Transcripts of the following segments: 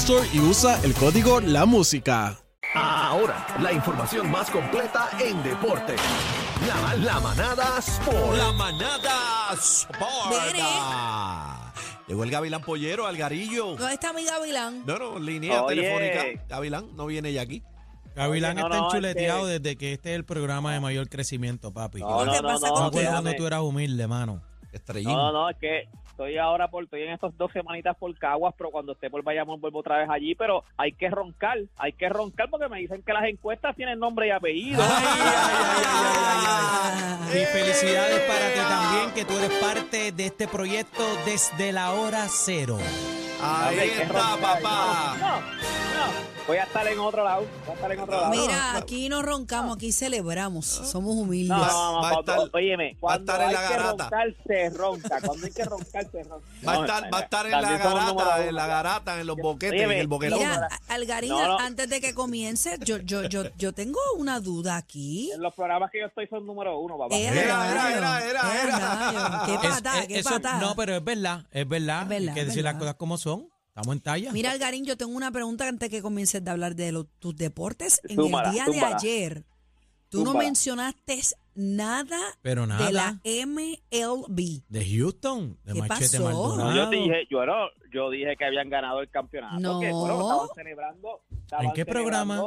Store y usa el código La Música. Ahora, la información más completa en deporte. La, la manada Sport. La manada Mire. Sporta. Llegó el Gavilán Pollero, Algarillo. ¿Dónde está mi Gavilán? No, no, línea Oye. telefónica. Gavilán no viene ya aquí. Gavilán Oye, no, está no, enchuleteado es que- desde que este es el programa de mayor crecimiento, papi. No, ¿Qué no, no, pasa no, tú eras humilde, mano. Estrellín. No, no, es que estoy ahora por, estoy en estos dos semanitas por Caguas, pero cuando esté por Bayamón vuelvo otra vez allí, pero hay que roncar, hay que roncar porque me dicen que las encuestas tienen nombre y apellido. Y felicidades para ti también, que tú eres parte de este proyecto desde la hora cero. Ahí está, roncar. papá. No, no, voy a estar en otro lado, voy a estar en otro lado. Mira, aquí no roncamos, aquí celebramos. Somos humildes. No, no, no, Va a cuando- estar- óyeme, va a estar en hay la que garata. roncar, se ronca. Cuando hay que roncar, se ronca. Va a No, estar, va a estar en la garata, en la garata, en los boquetes, Óyeme, en el boquetón. Mira, Algarín, No, no. antes de que comience, yo, yo, yo, yo tengo una duda aquí. En los programas que yo estoy son número uno, papá. Era, era, era, era, Qué patada, qué patada. no, pero es verdad, es verdad. Es verdad, Hay que decir las cosas como son. Estamos en talla. Mira, Algarín, yo tengo una pregunta antes que comiences de hablar de los, tus deportes. En el día de ayer, tú no mencionaste nada, Pero nada. de la MLB. De Houston, de ¿Qué Machete pasó? Maldonado. Yo dije, yo no, yo dije que habían ganado el campeonato. No. Que, bueno, estaban celebrando. estaban ¿En qué programa?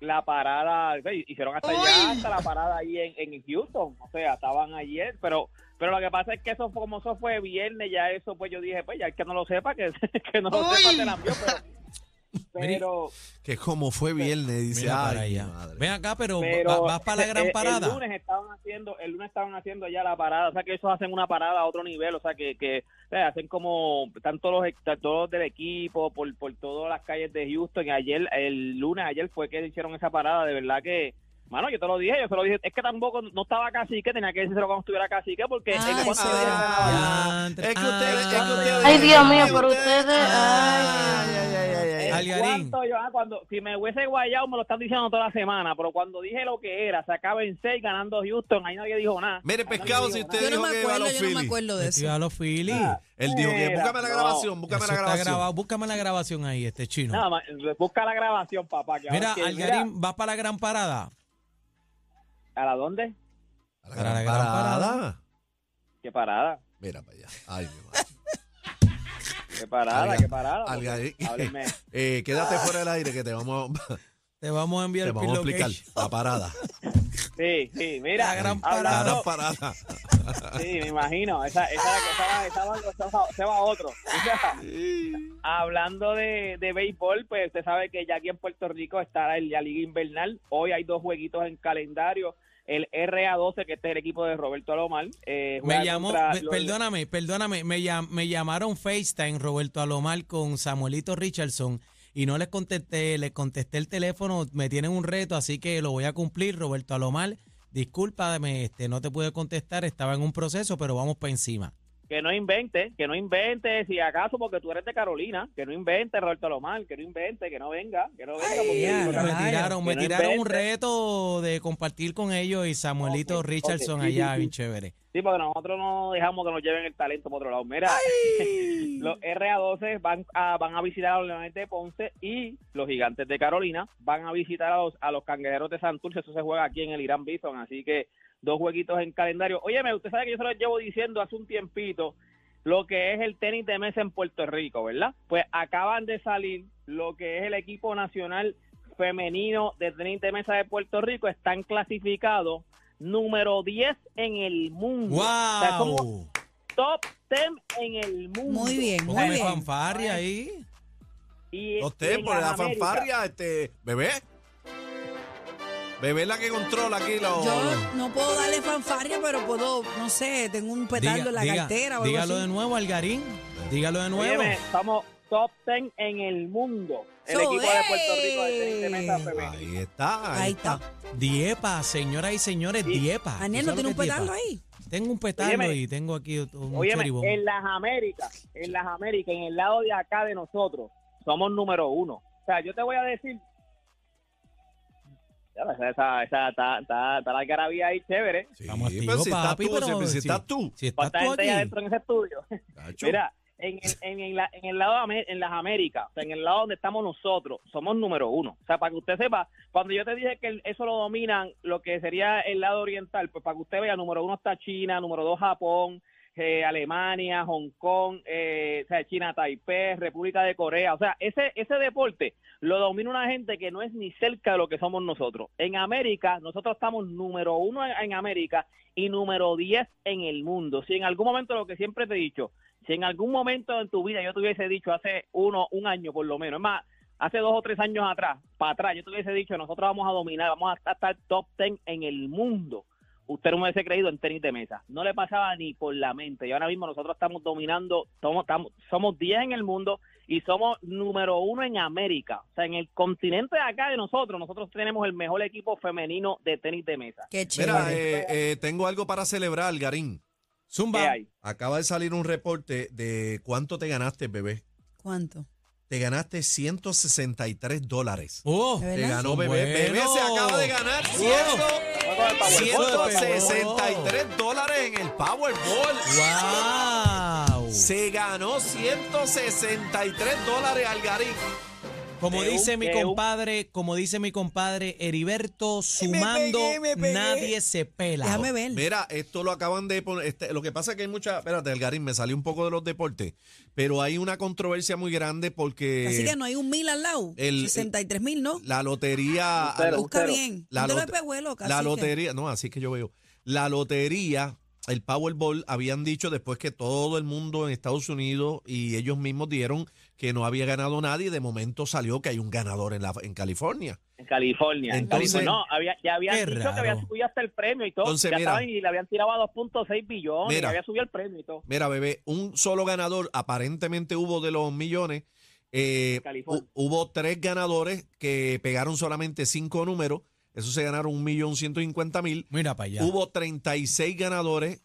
La parada, hicieron hasta allá, hasta la parada ahí en, en Houston. O sea, estaban ayer, pero pero lo que pasa es que eso fue como eso fue viernes, ya eso, pues yo dije, pues ya el que no lo sepa, que, que no lo sepa, te la envió, pero. Que como fue viernes, dice, ay, madre. Ven acá, pero, pero va- vas para la gran eh, parada. El lunes estaban haciendo, el lunes estaban haciendo ya la parada, o sea que ellos hacen una parada a otro nivel, o sea que, que o sea, hacen como están todos los están todos los del equipo por por todas las calles de Houston. Y ayer, el lunes ayer fue que hicieron esa parada, de verdad que Mano, yo te lo dije, yo se lo dije. Es que tampoco no estaba cacique, tenía que decírselo cuando estuviera cacique, porque Ah, es que Ah, es que ustedes, es que Ah. ustedes. Ay, Dios mío, que pero ustedes- Ay, ay, ay, ay, ay, ay. Algarín. ¿Cuánto yo, ah, cuando, si me hubiese guayado, me lo están diciendo toda la semana, pero cuando dije lo que era, se acaba en 6 ganando Houston, ahí nadie dijo nada. Mire, pescado, si usted Yo no dijo me que iba a acuerdo, los yo no me Phillies. acuerdo de eso. a los Phillies. Ah, Él dijo que Mira, búscame la grabación, búscame la grabación. grabado. Búscame la grabación ahí, este chino. Nada más, busca la grabación, papá. Que Mira, que- Algarín, ¿vas para la gran parada? ¿A la dónde? A la la gran gran parada. parada. ¿Qué parada? Mira para allá. Ay, mi madre. ¿Qué parada? Alga- ¿Qué parada? Algarín. Hábleme. Eh, quédate fuera del aire que te vamos, Te vamos a enviar te el vamos a pin explicar location. la parada. Sí, sí, mira. La gran La hablando- gran parada. Sí, me imagino. Esa, esa, esa, esa, esa, esa- se va a otro. Hablando de, de béisbol, pues usted sabe que ya aquí en Puerto Rico está el- la Liga Invernal. Hoy hay dos jueguitos en calendario. El RA12, que este es el equipo de Roberto Alomar. eh, Me llamó, contra me- los- perdóname, perdóname, me, llam- me llamaron FaceTime Roberto Alomar con Samuelito Richardson y no les contesté, les contesté el teléfono, me tienen un reto, así que lo voy a cumplir, Roberto Alomar. Discúlpame, este, no te pude contestar, estaba en un proceso, pero vamos para encima. Que no invente, que no invente, si acaso, porque tú eres de Carolina, que no invente Roberto Alomar, que no invente, que no venga, que no venga. porque- Me tiraron, me Que no tiraron un reto de compartir con ellos y Samuelito Richardson allá, sí. bien chévere. Sí, porque nosotros no dejamos que nos lleven el talento por otro lado. Mira, los RA12 van a, van a visitar a los Leones de Ponce y los Gigantes de Carolina van a visitar a los, a los Cangrejeros de Santurce. Eso se juega aquí en el Irán Bison, así que dos jueguitos en calendario. Óyeme, usted sabe que yo se lo llevo diciendo hace un tiempito lo que es el tenis de mesa en Puerto Rico, ¿verdad? Pues acaban de salir lo que es el equipo nacional femenino de tenis de mesa de Puerto Rico, están clasificados número 10 en el mundo. O sea, somos ¡Wow! top 10 en el mundo. Muy bien, muy Póngame bien. fanfarria ahí. Y, en por la fanfarria, este, bebé. Bebé es la que controla aquí los. Yo no puedo darle fanfarria, pero puedo, no sé, tengo un petardo en la Diga- cartera o algo dígalo así. de nuevo, Algarín. Dígalo de nuevo. Óyeme, somos top 10 en el mundo. El So, equipo de Puerto Rico de tenis de mesa femenino. Ahí está. Ahí está. Diepa, señoras y señores, Sí. Diepa. Daniel, ¿Tú ¿no sabes tiene un lo que es petardo Diepa? ahí? Tengo un petardo Óyeme, y tengo aquí un Óyeme, en las Américas, en las Américas, en el lado de acá de nosotros, somos número uno. O sea, yo te voy a decir, está, está, está la garabía ahí chévere. Sí, Estamos pero si estás papi, tú, pero si, si estás tú. Si estás ¿Cuánta tú gente aquí. hay adentro en ese estudio? Cacho. Mira, en, el- en, en la- en el lado en las Américas, o sea, en el lado donde estamos nosotros, somos número uno. O sea, para que usted sepa, cuando yo te dije que eso lo dominan lo que sería el lado oriental, pues para que usted vea, número uno está China, número dos Japón, eh, Alemania, Hong Kong, eh, sea, China, Taipei, República de Corea. O sea, ese, ese deporte lo domina una gente que no es ni cerca de lo que somos nosotros. En América, nosotros estamos número uno en, en América y número 10 en el mundo. Si en algún momento, lo que siempre te he dicho, si en algún momento en tu vida yo te hubiese dicho hace uno, un año por lo menos, es más, hace dos o tres años atrás, para atrás, yo te hubiese dicho, nosotros vamos a dominar, vamos a estar top 10 en el mundo. Usted no me hubiese creído en tenis de mesa. No le pasaba ni por la mente. Y ahora mismo nosotros estamos dominando, somos, estamos, somos 10 en el mundo y somos número uno en América. O sea, en el continente de acá de nosotros, nosotros tenemos el mejor equipo femenino de tenis de mesa. Qué Mira, chévere. eh, eh, tengo algo para celebrar, Garín. ¿Qué Zumba. hay? Acaba de salir un reporte de cuánto te ganaste, bebé. ¿Cuánto? Te ganaste 163 dólares. Oh, ¿De Te ganó bebé. Bebé se acaba de ganar Oh. 100 Vamos con el Powerball. 163 dólares en el Powerball. wow. Se ganó 163 dólares Algarín. Como De un- dice mi un- compadre, como dice mi compadre Heriberto, sumando pegué, me pegué. nadie se pela. Déjame ver. Mira, esto lo acaban de poner. este, lo que pasa es que hay mucha. Espérate, Algarín, me salió un poco de los deportes. Pero hay una controversia muy grande porque. Así que no hay un mil al lado. el- 63 mil, ¿no? La lotería. Busca bien. La, lotería, no, así que yo veo. La lotería, el Powerball, habían dicho después que todo el mundo en Estados Unidos y ellos mismos dieron que no había ganado nadie. De momento salió que hay un ganador en, la, en California. En California. en Entonces- California. no, había, ya habían dicho raro. que había subido hasta el premio y todo. Entonces, ya mira. estaban y le habían tirado a 2.6 billones. Mira. y había subido el premio y todo. Mira, bebé, un solo ganador, aparentemente hubo de los millones. eh, hubo tres ganadores que pegaron solamente cinco números. Eso se ganaron un millón ciento cincuenta mil. Mira para allá. Hubo 36 ganadores,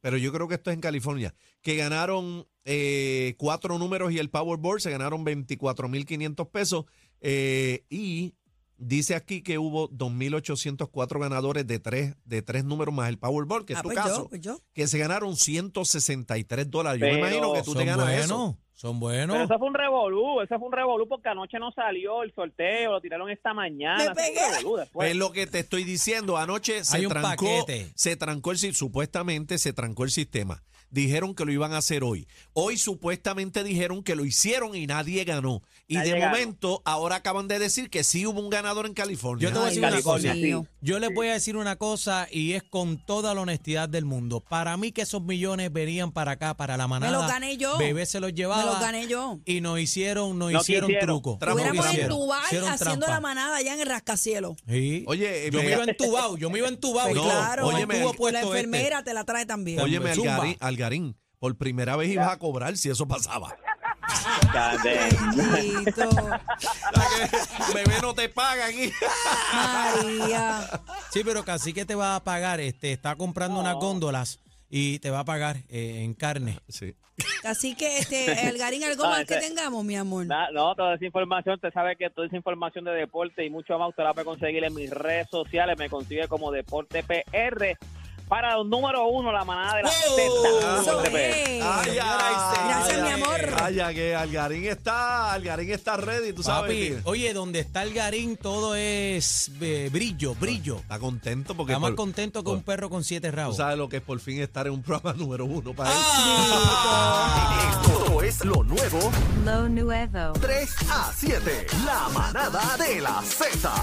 pero yo creo que esto es en California, que ganaron eh, cuatro números y el Powerball se ganaron 24.500 pesos. eh, y dice aquí que hubo 2.804 ganadores de tres, de tres números más el Powerball, que es Ah, tu pues caso, yo, pues yo. que se ganaron 163 dólares. Yo me imagino que tú te ganas eso. Son Pero buenos. eso fue un revolú, eso fue un revolú porque anoche no salió el sorteo, lo tiraron esta mañana. Me eso fue un pegué. Pues lo que te estoy diciendo, anoche se Hay un trancó, paquete. se trancó el si- supuestamente se trancó el sistema. Dijeron que lo iban a hacer hoy. Hoy supuestamente dijeron que lo hicieron y nadie ganó. Y de momento ahora acaban de decir que sí hubo un ganador en California. Yo te voy a Ay, decir una cosa. Yo les voy a decir una cosa y es con toda la honestidad del mundo. Para mí que esos millones venían para acá, para la manada. los gané yo. Bebé se los llevaba. Me los gané yo. Y nos hicieron, nos No hicieron truco. Hubiéramos en. Dubái haciendo trampa. la manada allá en el rascacielos. Sí. Oye, eh, yo me me- iba entubado, yo me iba entubado. Pues no, claro, óyeme, tuvo el- puesto la este. enfermera te la trae también. Óyeme. Algarín, Algarín, por primera vez ibas a cobrar si eso pasaba. Bendito. Bebé no te paga aquí. María. Sí, pero casi que te va a pagar, este, está comprando unas góndolas y te va a pagar eh, en carne. Sí. Así que, este, Elgarín, ¿algo No, más que tengamos, mi amor? Na- no, toda esa información, usted sabe que toda esa información de deporte y mucho más usted la puede conseguir en mis redes sociales. Me consigue como Deporte PR. Para el número uno, la manada de la ¡Oh! Z. Es. Ay, ay, Gracias, ay, mi amor. ay, Vaya que Algarín está, Algarín está ready, tú sabes. Papi, que- oye, donde está el garín todo es eh, brillo, brillo. Está contento porque Está más por- contento que por- un perro con siete tú rabos. sabes lo que es por fin estar en un programa número uno para él. Ah. Esto es lo nuevo Lo nuevo. 3 a 7. La manada de la Z.